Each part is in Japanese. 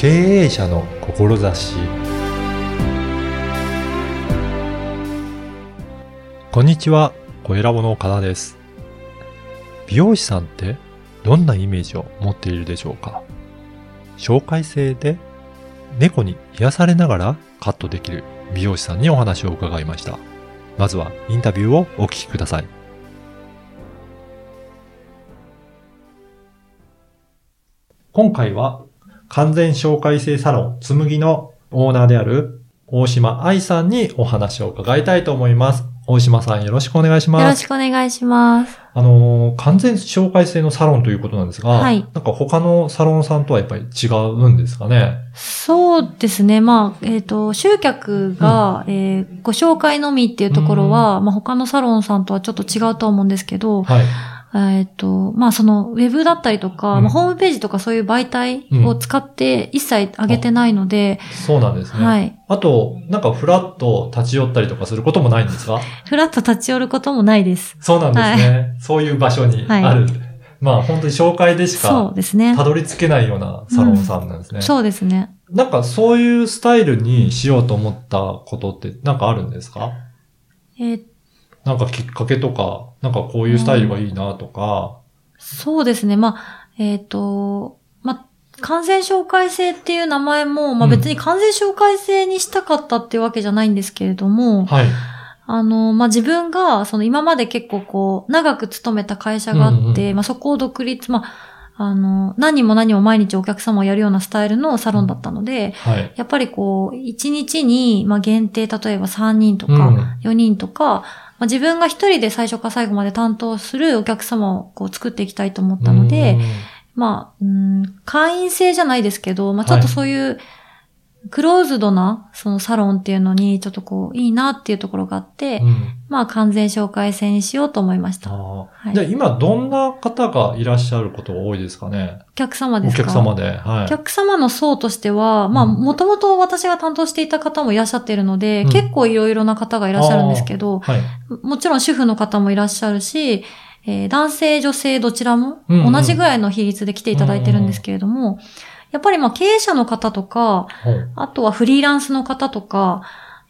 経営者の志こんにちは、小ラボの岡田です。美容師さんってどんなイメージを持っているでしょうか？紹介制で猫に癒されながらカットできる美容師さんにお話を伺いました。まずはインタビューをお聞きください。今回は完全紹介制サロンつむぎのオーナーである大島愛さんにお話を伺いたいと思います。大島さんよろしくお願いします。よろしくお願いします。あのー、完全紹介制のサロンということなんですが、はいなんか他のサロンさんとはやっぱり違うんですかね？そうですね。まあ、えっ、と、集客が、えーご紹介のみっていうところは、まあ他のサロンさんとはちょっと違うと思うんですけど、はい。えっ、と、まあそのウェブだったりとか、うんまあ、ホームページとかそういう媒体を使って一切上げてないので、そうなんですね。はい。あと、なんかフラッと立ち寄ったりとかすることもないんですか？フラッと立ち寄ることもないです。そうなんですね。そういう場所にある。まあ本当に紹介でしそかうですねた。どり着けないようなサロンさんなんですね。そうですね。なんかそういうスタイルにしようと思ったことってなんかあるんですか？えーなんかきっかけとか、なんかこういうスタイルがいいなとか。そうですね。まあ、えっ、と、まあ、完全紹介制っていう名前も、まあうん別に完全紹介制にしたかったっていうわけじゃないんですけれども、はい。あの、まあ自分が、その今まで結構こう、長く勤めた会社があって、うんまあそこを独立、まあ、あの、何人も何人も毎日お客様をやるようなスタイルのサロンだったので、はい。やっぱりこう、1日に、まあ限定、例えば3人とうんか、4人とか、まあ、自分が一人で最初から最後まで担当するお客様をこう作っていきたいと思ったので、まあ、うん、会員制じゃないですけど、まあちょっとそういう、クローズドな、そのサロンっていうのに、ちょっとこう、いいなっていうところがあって、うん、うんまあ完全紹介制にしようと思いました。はいじゃあ今どんな方がいらっしゃることが多いですかね？客様おですか？客様で。はい。お客様の層としては、まあ、うんもともと私が担当していた方もいらっしゃっているので、うん結構いろいろな方がいらっしゃるんですけど、はい。もちろん主婦の方もいらっしゃるし、えー男性、女性どちらもうんうん同じぐらいの比率で来ていただいてるんですけれども、やっぱりまあ経営者の方とか、あとはフリーランスの方とか、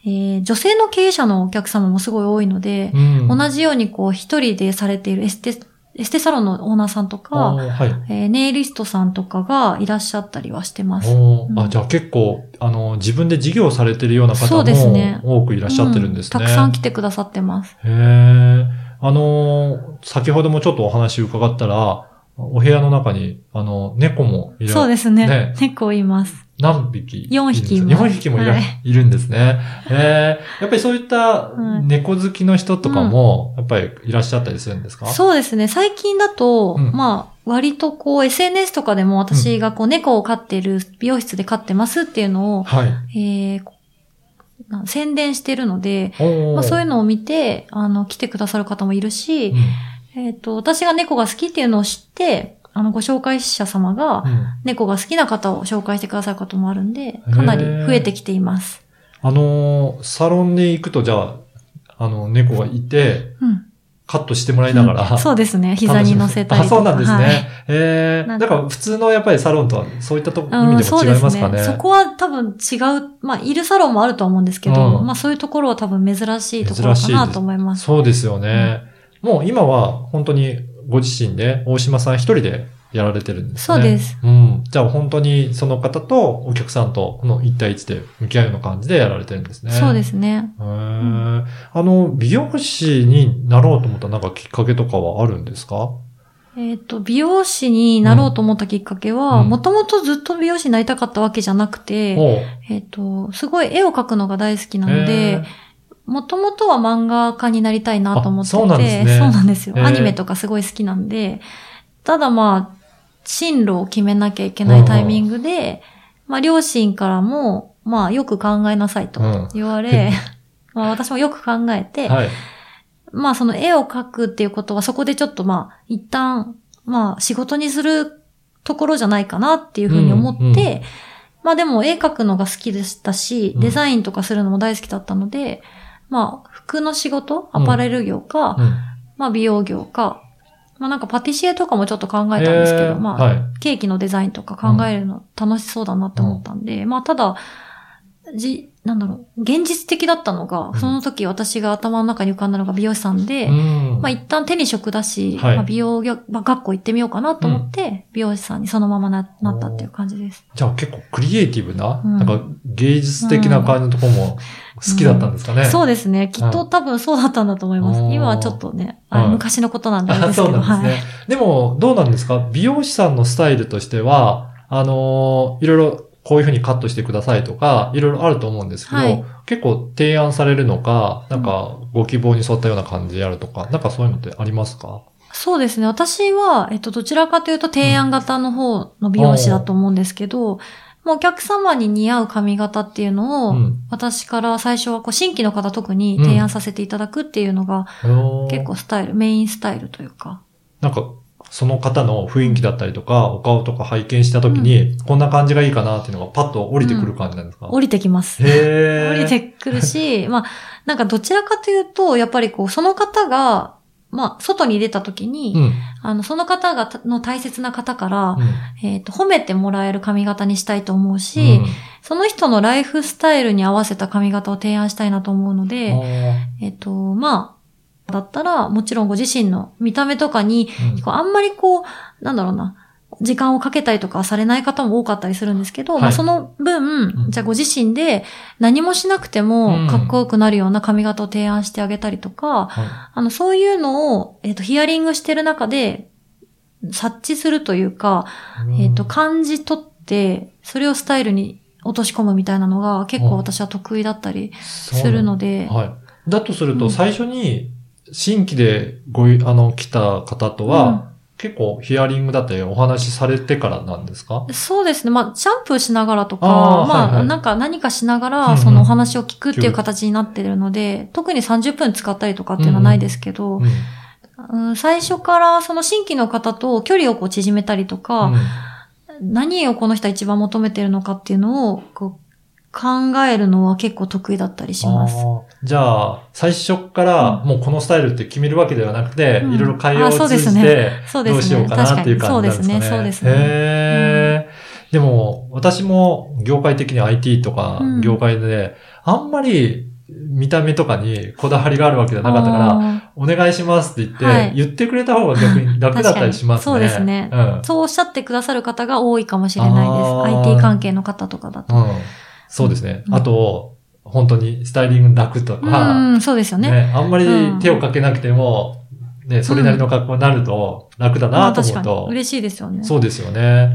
えー女性の経営者のお客様もすごい多いので、うん同じようにこう一人でされているエステ、エステサロンのオーナーさんとあか、ーはい。えーネイリストさんとかがいらっしゃったりはしてます。うんあ、じゃあ結構、あの、自分で事業されてるような方そうですねも多くいらっしゃってるんですね。うたくさん来てくださってます。へえ。あのー先ほどもちょっとお話伺ったら、お部屋の中に、あの、猫もいる。そうですね。ね猫います。何匹四匹います4匹もいら、はいい、るんですね。ええやっぱりそういったはい猫好きの人とかも、やっぱりいらっしゃったりするんですか？そうですね。最近だと、うんまあ、割とこう SNS とかでも私がこう猫を飼っている、美容室で飼ってますっていうのを、はい。えー宣伝してるので、まあ、そういうのを見て、あの、来てくださる方もいるし、うんえっ、と、私が猫が好きっていうのを知って、あの、ご紹介者様がうん猫が好きな方を紹介してくださることもあるんで、かなり増えてきています。あのーサロンに行くと、じゃあ、あの、猫がいて、うん。カットしてもらいながら、そうですね。膝に乗せたりとか。あ、そうなんですね。はいええなんかだから普通のやっぱりサロンとはそういったと意うん味でも違いますかね。そうですね。そこは多分違う、まあ、いるサロンもあると思うんですけど、うんまあそういうところは多分珍しいところかなと思います。そうですよね。もう今は本当にご自身で大島さん一人でやられてるんですね。そうです。うん。じゃあ本当にその方とお客さんとこの一対一で向き合うような感じでやられてるんですね。。そうですすね。へーあの、美容師になろうと思ったなんかきっかけとかはあるんですか？えっ、と、美容師になろうと思ったきっかけは、うんもともとずっと美容師になりたかったわけじゃなくて、えっ、と、すごい絵を描くのが大好きなのへで、もともとは漫画家になりたいなと思ってて、あそうなんですね。そうなんですよ。アニメとかすごい好きなんで、ただまあ、進路を決めなきゃいけないタイミングで、まあ両親からも、まあよく考えなさいとうん。言われ、まあ私もよく考えて、はい。まあその絵を描くっていうことはそこでちょっとまあ一旦、まあ仕事にするところじゃないかなっていうふうに思って、うんうん。まあでも絵描くのが好きでしたし、うん。デザインとかするのも大好きだったので、まあ服の仕事、アパレル業か、うん。まあ美容業か、まあなんかパティシエとかもちょっと考えたんですけど、まあ、はい。ケーキのデザインとか考えるの楽しそうだなって思ったんで、まあただ、じ、なんだろう、現実的だったのが、んその時私が頭の中に浮かんだのが美容師さんで、うんまあ一旦手に職だし、はいまあ美容業、まあ、学校行ってみようかなと思って、美容師さんにそのままななったっていう感じです。じゃあ結構クリエイティブな、うんなんか芸術的な感じのところも好きだったんですかね。そうですね。きっと多分そうだったんだと思います。うん今はちょっとね、あはい昔のことなんであれあですけど、そうなんですね。はい。でも、どうなんですか？美容師さんのスタイルとしては、あのーいろいろこういうふうにカットしてくださいとか、いろいろあると思うんですけど、はい。結構提案されるのか、なんかご希望に沿ったような感じでやるとか、なんかそういうのってありますか？そうですね。私は、えっと、どちらかというと提案型の方の美容師だと思うんですけど、もうお客様に似合う髪型っていうのを、うん。私から最初はこう新規の方特に提案させていただくっていうのが、結構スタイル、メインスタイルというか。なんか、その方の雰囲気だったりとか、お顔とか拝見したときに、こんな感じがいいかなっていうのがパッと降りてくる感じなんですか、降りてきます。へー。降りてくるし、まあ、なんかどちらかというと、やっぱりこう、その方が、まあ、外に出た時に、うん。あの、その方がた、の大切な方から、うんえっ、と、褒めてもらえる髪型にしたいと思うし、うんその人のライフスタイルに合わせた髪型を提案したいなと思うので、えっ、と、まあ、だったら、もちろんご自身の見た目とかに、こうあんまりこう、なんだろうな、時間をかけたりとかされない方も多かったりするんですけど、はい。まあその分、うん。じゃあご自身で何もしなくてうん。もかっこよくなるような髪型を提案してあげたりとか、はあの、そういうのを、えっ、と、ヒアリングしてる中で、察知するというか、いえっ、と、感じ取って、それをスタイルに落とし込むみたいなのが結構私は得意だったりすするので、はい。だとすると、うん。最初に、新規でごい、あの、来た方とは、結構ヒアリングだったりお話しされてからなんですか？そうですね。まあ、シャンプーしながらとか、あーまあ、はい。はいなんか何かしながうんうん。ら、そのお話を聞くっていう形になってるので、特に30分使ったりとかっていうのはないですけど、うん。うん最初からその新規の方と距離をこう縮めたりとか、うん。何をこの人は一番求めてるのかっていうのを、こう、考えるのは結構得意だったりします。じゃあ、最初から、もうこのスタイルって決めるわけではなくて、うんいろいろ会話をあそう通ですねじて。どうしようかなっていう感じなんですかね。そうですね。そうですね。へー。でも、私も業界的に IT とかうん業界で、あんまり見た目とかにこだわりがあるわけじゃなかったから、ら、お願いしますって言って、はい言ってくれた方が逆に楽だったりしますね。そうですねうん。そうおっしゃってくださる方が多いかもしれないあです。ー IT 関係の方とかだと。うん。そうですね。うんあと、本当にスタイリング楽とうか、ん、そうですよね。ね、あんまり手をかけなくても、ね、それなりの格好になると楽だまあなと思う確かに。と、嬉しいですよね。そうですよね。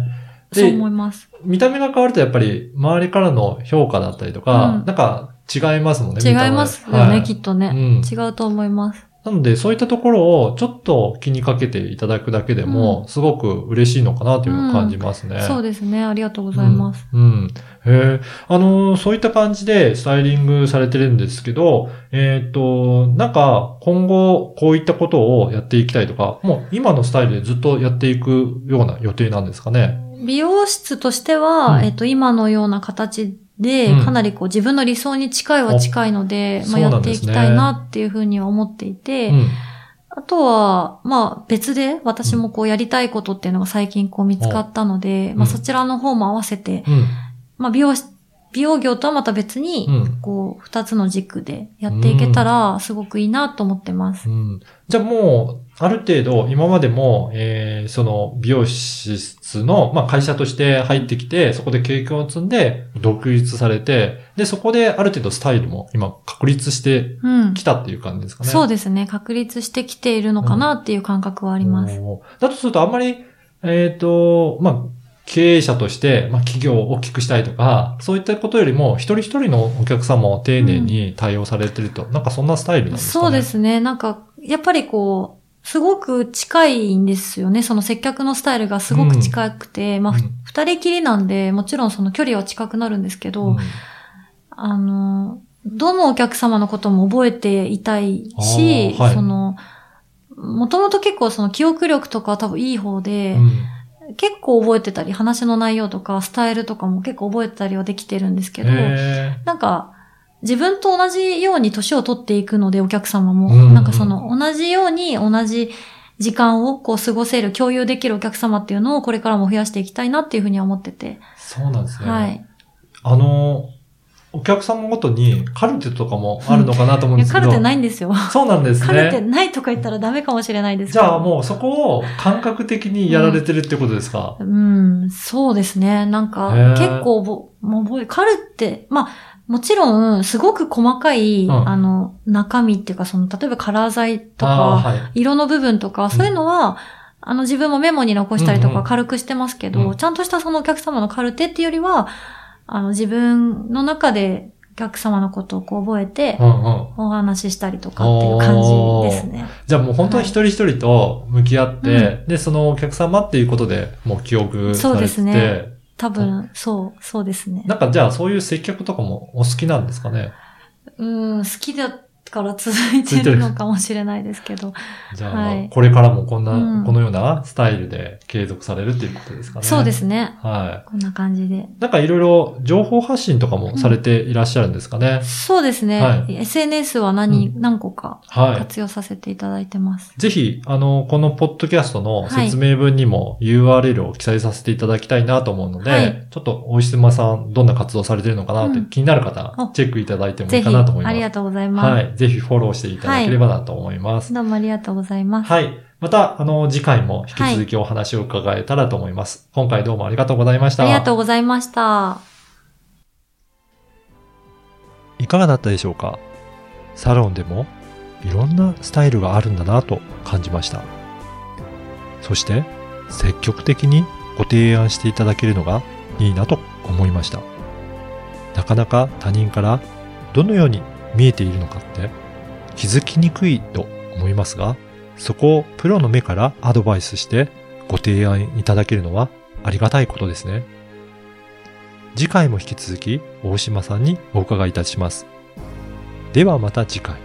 そうで思います。見た目が変わるとやっぱり周りからの評価だったりとか、うんなんか違いますもんね。違いますよね、はいきっとね、うん違うと思います。なので、そういったところをちょっと気にかけていただくだけでも、すごく嬉しいのかなというのを感じますね。そうですね。ありがとうございます。うん。うん。へえ。あのー、そういった感じでスタイリングされてるんですけど、えっ、と、なんか、今後、こういったことをやっていきたいとか、もう今のスタイルでずっとやっていくような予定なんですかね？美容室としては、うんえっと、今のような形で、うんかなりこう自分の理想に近いは近いので、あまあ、やっていきたいなっていうふうには思っていて、うん。あとは、まあ別で私もこうやりたいことっていうのが最近こう見つかったので、んまあそちらの方も合わせて、うん。まあ美容師、美容業とはまた別に、うん。こう二つの軸でやっていけたらすごくいいなと思ってます。うん。じゃあもう、ある程度、今までも、えー、その、美容室の、まあ、会社として入ってきて、そこで経験を積んで、独立されて、で、そこである程度スタイルも今、確立してうん。きたっていう感じですかね。そうですね。確立してきているのかなっていう感覚はあります。おーだとすると、あんまり、えっ、と、まあ、経営者として、まあ、企業を大きくしたいとか、そういったことよりも、一人一人のお客様を丁寧に対応されてると、なんかそんなスタイルなんですかね。そうですね。なんか、やっぱりこう、すごく近いんですよね。その接客のスタイルがすごく近くて、まあ、ふうん。二人きりなんで、もちろんその距離は近くなるんですけど、うん。あの、どのお客様のことも覚えていたいし、はい。その、もともと結構その記憶力とかは多分いい方で、うん。結構覚えてたり、話の内容とかスタイルとかも結構覚えてたりはできてるんですけど、へなんか、自分と同じように年を取っていくので、お客様も。うんうんなんかその、同じように同じ、時間をこう過ごせる、共有できるお客様っていうのをこれからも増やしていきたいなっていうふうには思ってて。そうなんですね。はい。あの、お客様ごとにカルテとかもあるのかなと思うんですけど。カルテないんですよ。そうなんですね。カルテないとか言ったらダメかもしれないです。じゃあもうそこを感覚的にやられてるってことですか、うん、そうですね。なんか結構ぼ、もう覚え、カルって、まあ、もちろん、すごく細かい、うん。あの、中身っていうか、その、例えばカラー剤とか、はい。色の部分とか、そういうのは、あの、自分もメモに残したりとかうんうん。軽くしてますけど、うん。ちゃんとしたそのお客様のカルテっていうよりは、あの、自分の中でお客様のことをこう覚えてう、んうん。お話ししたりとかっていう感じですね。じゃあもう本当に一人一人と向き合って、で、そのお客様っていうことでもう記憶されてて、そうですね多分、そう、そうですね。なんかじゃあそういう接客とかもお好きなんですかね？うん、好きだから続いてるのかもしれないですけど。じゃあ、はいこれからもこんな、うんこのようなスタイルで継続されるっていうことですかね。そうですね。はこんな感じで。い。なんかいろいろ情報発信とかもされていらっしゃるんですかね。そうですね。はい SNS は何、う何個かはい。活用させていただいてます。ぜひ、あの、このポッドキャストの説明文にも URL を記載させていただきたいなと思うので、はいちょっと、おいしまさん、どんな活動されてるのかなってうん気になる方、あチェックいただいてもいいかなと思います。ありがとうございます。はい。ぜひフォローしていただければなと思います。どうもありがとうございます。はい。また、あの、次回も引き続きお話を伺えたらと思います。今回どうもありがとうございました。ありがとうございました。いかがだったでしょうか？サロンでもいろんなスタイルがあるんだなと感じました。そして積極的にご提案していただけるのがいいなと思いました。なかなか他人からどのように見えているのかって？気づきにくいと思いますが、そこをプロの目からアドバイスしてご提案いただけるのはありがたいことですね。次回も引き続き大島さんにお伺いいたします。ではまた次回。